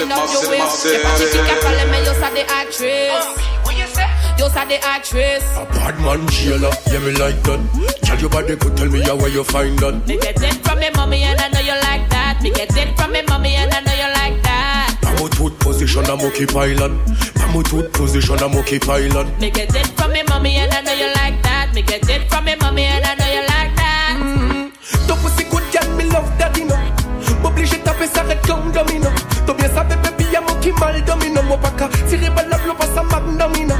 you will say, Patricia, you are the actress. Uh, you are the actress. A bad man, she will love you. Tell your body to tell me how you find that Me get it from me mommy a monkey pilot. Pamo tooth position a monkey pilot. Me get it from me mommy and I know you like that. Me get it from me mommy and I know you like that. Mm-hmm. Ton pussy good girl, me love daddy no. M'oblige taper ça red comme domino. T'as bien ça bébé, puis y'a mon qui mal domino. Mon pas qu'à tirer par la bloc, pas ça magnomino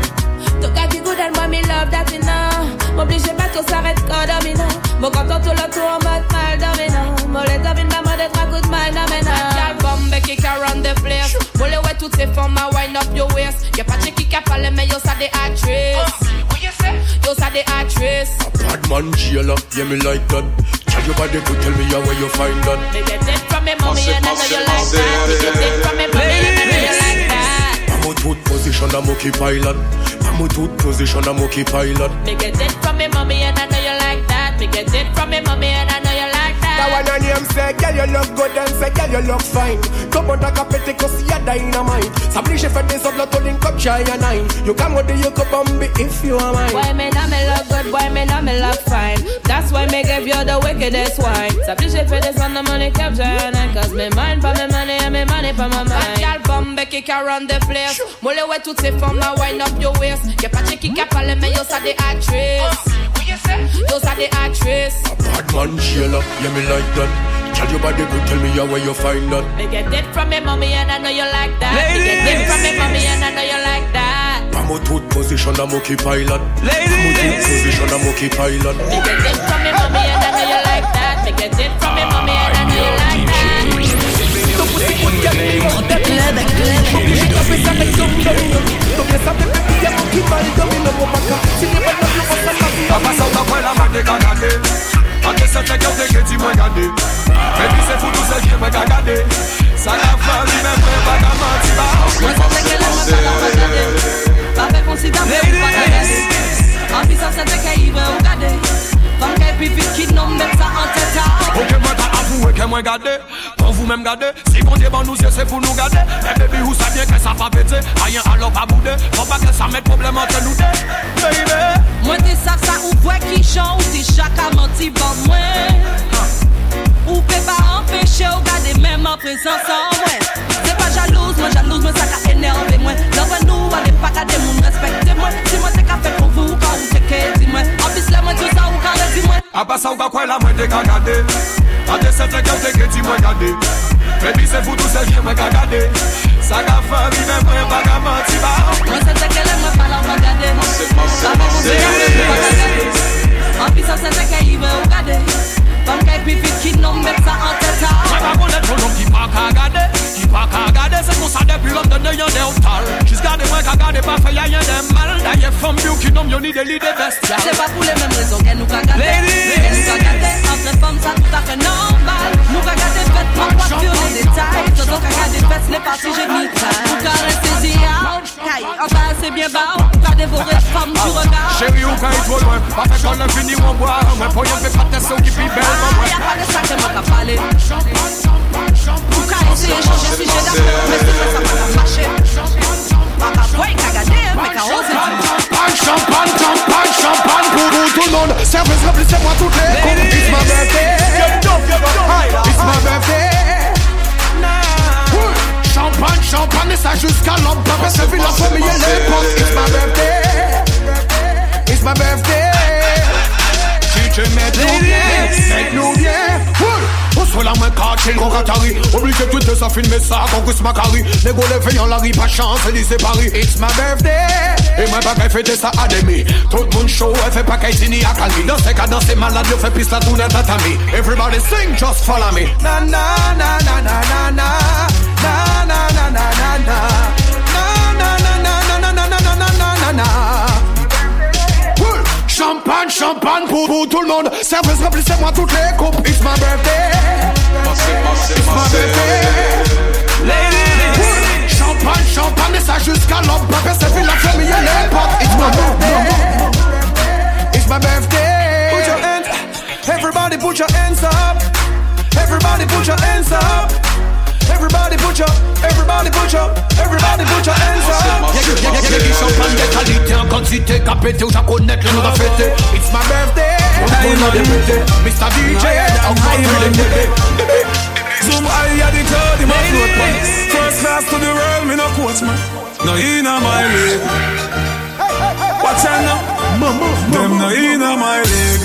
Ton gars good and moi me love that you know M'oblige pas tout s'arrête quand domino. Mon content tout le tour en mode mal domino. Mon les domine ma mode trois coups de mal domino toutes ces formes à wind up your waist. Y'a pas chichi qui a parlé mais yo ça des actrices ah, Yo ça des actrices Bad man jailer, yeah me like that. Tell your body could tell me how where you find that. Me get it from me mommy and I know you like that. Me get it from me mommy and I know you like that. Pamo tooth position a monkey pilot. Pamo tooth position a monkey pilot. Me get it from me mommy and I know you like that. Me get it from me mommy and That that one on him say, girl you look good and say, girl you look fine. Come on, like a petty cause y'a dynamite. S'oblige fait des autres, l'autre link up, shy and nine You come with the you could bomb it if you are mine. Why me not me look good, why me not me look fine? That's why me give you the wickedest wine. S'applique fait des on the money capture and Cause me mind for me money and me money for my mind. Gal bombe qui can run the place. Moule ouais toutes ces formes à wind up your waist? Y'a pas chichi qui a parlé mais yo ça des actrices Yo ça des actrices Bad man jailer, yeah me like that. Tell your body could tell me how where you find that. Me get it from me mommy and I know you like that. Me get it from me mommy and I know you like that. Pamo tooth position a monkey pilot. Pamo tooth position a monkey pilot. Me get it from me mommy and I know you like that. Me get it from me mommy and I know you like that Mwen gade, pan vou men gade ki bon diye ban nou zye se pou nou gade E bebi ou sa bien ke sa pa pete Ayen alop a boude Fon pa ke sa met problem ante nou de Baby. Mwen te sa sa ou pwe ki chan Ou ti chaka manti ban mwen Ou pe pa empeshe ou gade Mem an prezant san mwen Se pa jalouse mwen jalouse mwen sa ka enerve mwen Nan ven nou ale pa gade moun respekte mwen Si mwen te ka fe pou vou ka ou te ke di mwen An pis le mwen tou sa ou ka le di mwen A pa sa ou ka kwen la mwen te ka gade An de se te ke ou te ke di mwen gade Baby se foutou se jye mwen ka gade Sa ka fami men mwen pa ka manti ba Mwen se mwen pala pa gade ve moun se gade ou pa gade En plus sa se te ke ive ou gade Fam ke pi vit ki nom met sa an teta Mwen pa konet ton nom ki pa ka gade Ki pa ka gade Se kon sa depi lom dene yon de Jis gade mwen ka gade pa fe ya yon de mal. Da ye fom ki nom yon li de bestial Se pa pou le rezon ke nou ka gade Ke nou ka gade Entre fom sa tout afe normal. Nou ka gade passer j'ai mis Ou ka rester zéal Kay, en bas c'est bien bas Ou ka dévorer femme du ah. regard. Chérie ou ka y trop loin? Pas fait qu'on a fini ou en boire Mais pour y'en fait pas de son qui pibelle ah, Y'a pas de ça que m'en ka parler Ou ka essayer changer si j'ai d'affaires Mais c'est pas ça m'a marché Papa boy ka gagné mais ka osé Champagne, champagne, champagne, champagne pour tout le monde. Service remplissez-moi toutes les coupes It's my birthday Champagne, et ça jusqu'à l'homme. Papa se vit la famille et potes. It's my birthday. It's my birthday. DJ, mets-nous bien, mets-nous bien. On se la main caché, gros ratari Obligé tout de ça filmer ça, concours Macari Négo les veillants, la rue, pas chance, c'est Paris. It's my birthday. Et moi pas qu'elle fête ça à demi Tout le monde chaud, elle fait pas qu'elle tini à Cali. Dans ces cas, dans ces malades, yo fait piste la tourne tatami Everybody sing, just follow me. Na na na na na na na na na na na na na na na na na na na na na na na na Champagne, champagne pour, pour tout le monde. Serveuse, remplissez-moi toutes les coupes. It's my birthday. It's my birthday. Ladies. Champagne, champagne, et ça jusqu'à l'aube. Papa, c'est fini la famille et est potes. It's my birthday. It's my birthday. Put your hands, everybody put your hands up. Everybody put your hands up everybody put your, everybody put your hands up. Y'a champagne de qualité en quantité Qu'à péter ou connaître le nom à fêter It's my birthday. Mr. DJ, I'm Zoom high at the him a float man First class to the world, me no coach man. No inna my league Watch out now? Them no inna my league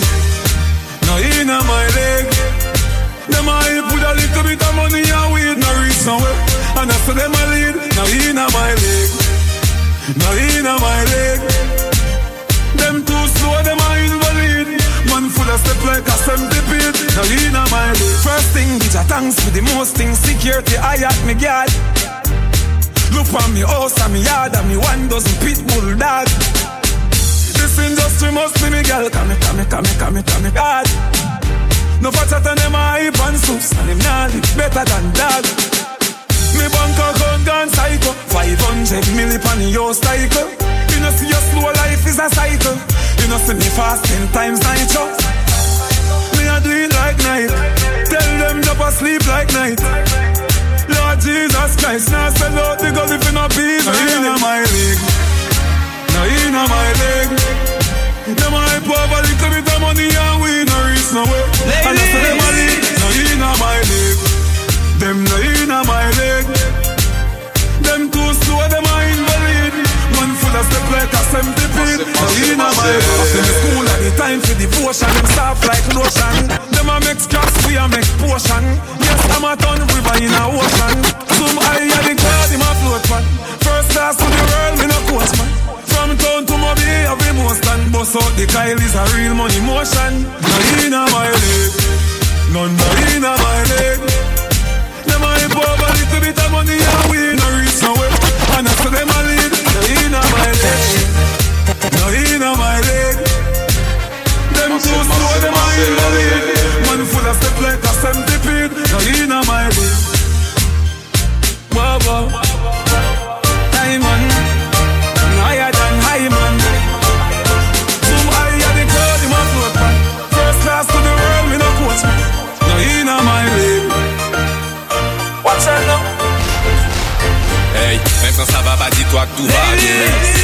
No inna my league Them a hype with a little bit of money and weed. No reach nowhere And I say them a lead. No inna my league No inna my league Them too slow, them a invalid. Man full of step like a centipede. Now inna my league First thing, bitch, I thanks for the most things. Security, I at me guard Look on me house and me yard And me one dozen pit bull dog. This industry must be me girl. Come me, come me, come me, come me, come me God. No than them and soups And them nah live better than dog. Me bank account gone psycho. 500 milli on the yo cycle. You know see your slow life is a cycle. You know see me fast ten times nitro. Me a do it like night. Tell them jump asleep like night. Lord Jesus Christ Now sell out the gun if you no peace No inna my league No inna my league Them hype over little bit of money and we no reach nowhere. And my league Them no inna my league Them too slow, them a invalid. Man full of step like a centipede. No inna my league in the school at the time for devotion Them soft like lotion. Them a make scraps, we a make potion. Yes, I'm a ton river in a ocean. Some high at the cloud, him a float man. First class to the world, me no coach man. From town to Mobile, every most and Bust out the Kyle is a real money motion None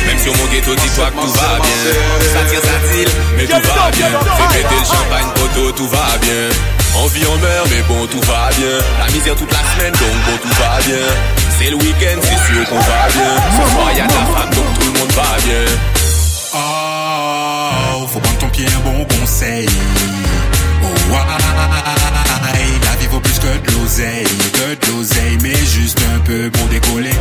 Même sur mon ghetto, dis-toi que tout va bien. Ça tire, ça tire, mais tout va bien. Fais péter le champagne, poteau, tout va bien. On vit, on meurt, mais bon, tout va bien. La misère toute la semaine, donc bon, tout va bien. C'est le week-end, c'est sûr qu'on va bien. Ce soir, y a de la femme, donc tout le monde va bien. Oh, faut prendre ton pied un bon conseil. Oh, aïe, la vie vaut plus que de l'oseille, que de l'oseille, mais juste un peu pour décoller.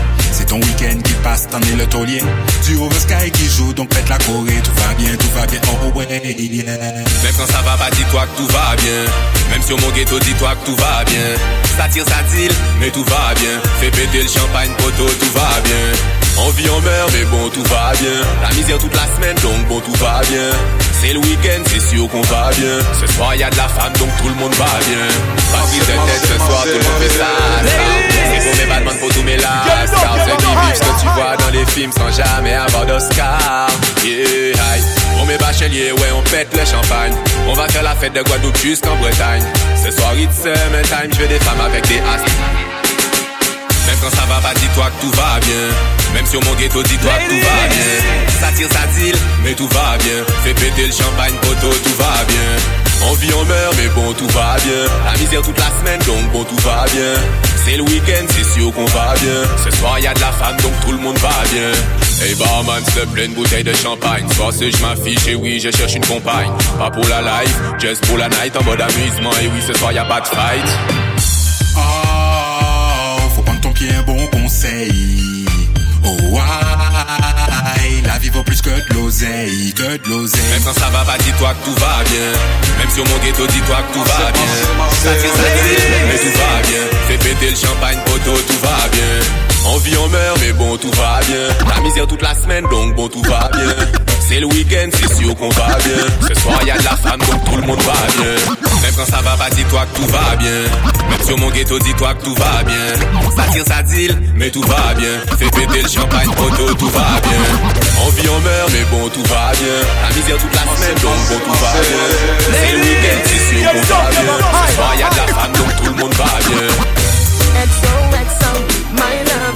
Passe, t'en es le taulier. Du over sky qui joue, donc pète la Corée. Tout va bien, tout va bien, oh ouais, yeah. Même quand ça va pas, dis-toi que tout va bien. Même sur mon ghetto, dis-toi que tout va bien. Ça tire, ça tire, mais tout va bien. Fais péter le champagne, poteau, tout va bien. On vit, on meurt, mais bon, tout va bien. La misère toute la semaine, donc bon, tout va bien. C'est le week-end, c'est sûr qu'on va bien. Ce soir, y a de la femme, donc tout le monde va bien. Pas prise de tête, ce soir, tout le monde fait ça. C'est pour mes Batman, pour tous mes lasses. Car ceux qui vivent ce que tu vois dans les films sans jamais avoir d'Oscar. Yeah, aïe. On met bachelier, ouais, on pète le champagne. On va faire la fête de Guadeloupe jusqu'en Bretagne. Ce soir, it's summertime, je veux des femmes avec des astres. Même quand ça va pas, dis-toi que tout va bien. Sur mon ghetto, dis-toi que tout va bien. Ça tire, ça tire, mais tout va bien. Fais péter le champagne, poteau, tout va bien. On vit, on meurt, mais bon, tout va bien. La misère toute la semaine, donc bon, tout va bien. C'est le week-end, c'est sûr qu'on va bien. Ce soir, y a de la femme, donc tout le monde va bien. Hey barman, s'il te plaît, une bouteille de champagne. Soit c'est je m'affiche, et oui, je cherche une compagne. Pas pour la life, just pour la night, en mode amusement. Et oui, ce soir, y a pas de fight. Oh, faut prendre ton pied un bon conseil. La vie vaut plus que de l'oseille, que de l'oseille. Même quand ça va pas, dis-toi que tout va bien. Même sur mon ghetto, dis-toi que tout va bien. Ça mais tout va bien. Fais péter le champagne, poteau, tout va bien. On vit, on meurt, mais bon, tout va bien. La misère toute la semaine, donc bon, tout va bien. C'est le week-end, c'est sûr qu'on va bien. Ce soir, y a de la femme, donc tout le monde va bien. Même quand ça va pas, dis-toi que tout va bien. Même sur mon ghetto, dis-toi que tout va bien. Ça tire, ça tire, mais tout va bien. Fais péter le champagne, poteau, tout va bien. On On vit en mer, mais bon, tout va bien. La misère toute la semaine, donc bon, tout va bien. C'est le week-end, c'est sûr qu'on va bien. Ce soir, y'a de la femme, donc tout le monde va bien. My love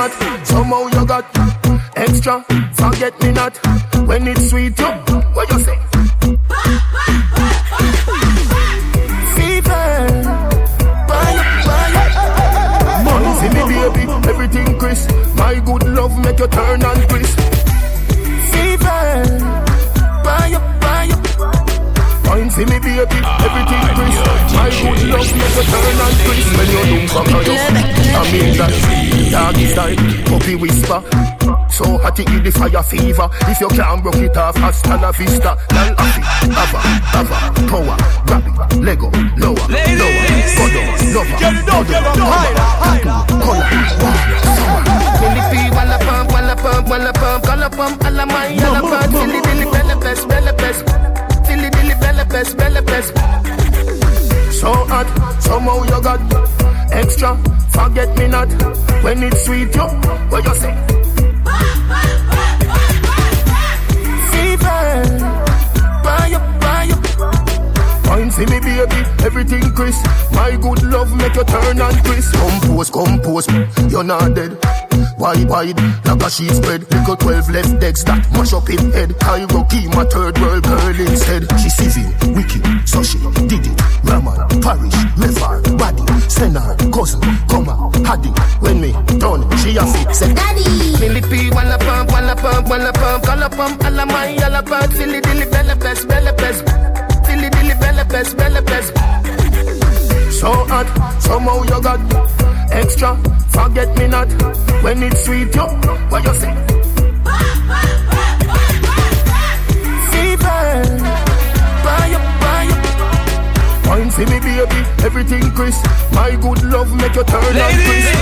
hot, somehow you got extra. Forget me not when it's sweet. You, what you say? everything crisp. My good love make you turn and twist. Wine for me, baby, everything ah, crisp. My good love make you turn and twist. When you look back at you, I mean that. Doggy style, puppy whisper. So hot it in the fire fever. If you can't broke it off, hasta la vista. Lal afi, ava, ava, power, grab it, Lego, lower, Ladies. lower, godo, lover, get it up, get it up, higher, higher, color, Philippi, walla pump, walla pump, walla pump, color pump, alla my, somehow you got extra, forget me not. When it's sweet, yo, what you say? Wine for me, baby, everything crisp. My good love make you turn and crisp. Compose, compose, you're not dead. Wide, wide, like a sheet spread. Little 12 left decks that mash up in head. Cairo key, my third world girl instead. She civil, wicked, so she did it. Raman, parish, Mevar, body, Senar, cousin, come out, Haddy. When me done, she a fit, said Daddy. Millipi, walla pump, walla pump, walla pump, call pump, alla my, alla pump, silly dilly, bella best, bella best dilly dilly belly best, belly best. So hot, somehow you got extra. Forget me not when it's sweet, yo. What you say? Fever, buy up, buy up. Wine for me, baby, everything crisp. My good love make you turn on crisp.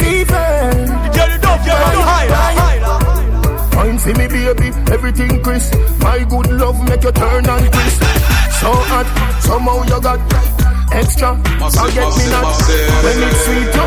Fever, get it up, get it up, higher. Wine for me, baby, everything crisp. My good love make you turn and crisp. So hot, somehow you got extra. Forget me not when it's sweet,